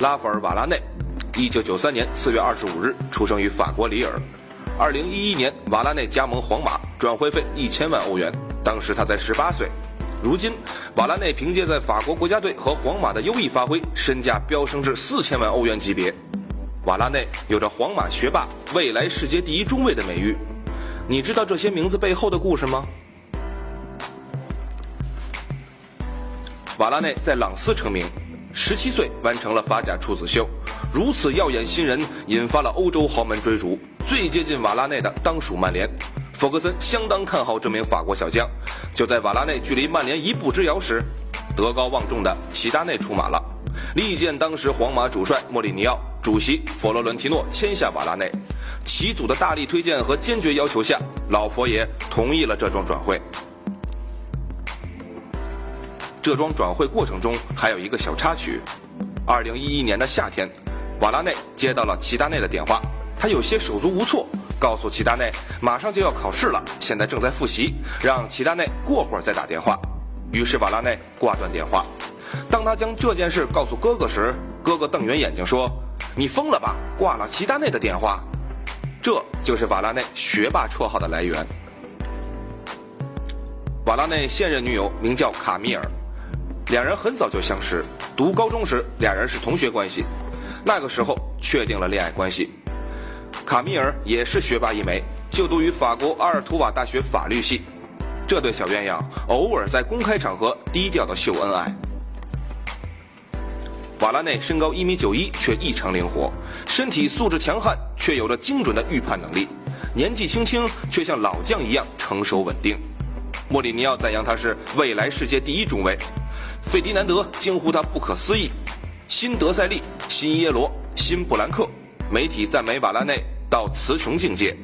拉弗尔·瓦拉内，一九九三年四月二十五日出生于法国里尔。二零一一年，瓦拉内加盟皇马，转会费一千万欧元，当时他才十八岁。如今，瓦拉内凭借在法国国家队和皇马的优异发挥，身价飙升至四千万欧元级别。瓦拉内有着“皇马学霸”、“未来世界第一中卫”的美誉。你知道这些名字背后的故事吗？瓦拉内在朗斯成名，十七岁完成了法甲处子秀，如此耀眼新人引发了欧洲豪门追逐。最接近瓦拉内的当属曼联，弗格森相当看好这名法国小将。就在瓦拉内距离曼联一步之遥时，德高望重的齐达内出马了，力荐当时皇马主帅莫里尼奥、主席佛罗伦提诺签下瓦拉内。齐祖的大力推荐和坚决要求下，老佛爷同意了这桩转会。这桩转会过程中还有一个小插曲：二零一一年的夏天，瓦拉内接到了齐达内的电话，他有些手足无措，告诉齐达内马上就要考试了，现在正在复习，让齐达内过会儿再打电话。于是瓦拉内挂断电话。当他将这件事告诉哥哥时，哥哥瞪圆眼睛说：“你疯了吧？挂了齐达内的电话？”这就是瓦拉内学霸绰号的来源。瓦拉内现任女友名叫卡米尔。两人很早就相识，读高中时两人是同学关系，那个时候确定了恋爱关系。卡米尔也是学霸一枚，就读于法国阿尔图瓦大学法律系。这对小鸳鸯偶尔在公开场合低调的秀恩爱。瓦拉内身高一米九一，却异常灵活，身体素质强悍，却有着精准的预判能力。年纪轻轻，却像老将一样成熟稳定。莫里尼奥赞扬他是未来世界第一中卫。费迪南德惊呼他不可思议，新德塞利、新耶罗、新布兰克，媒体赞美瓦拉内到词穷境界。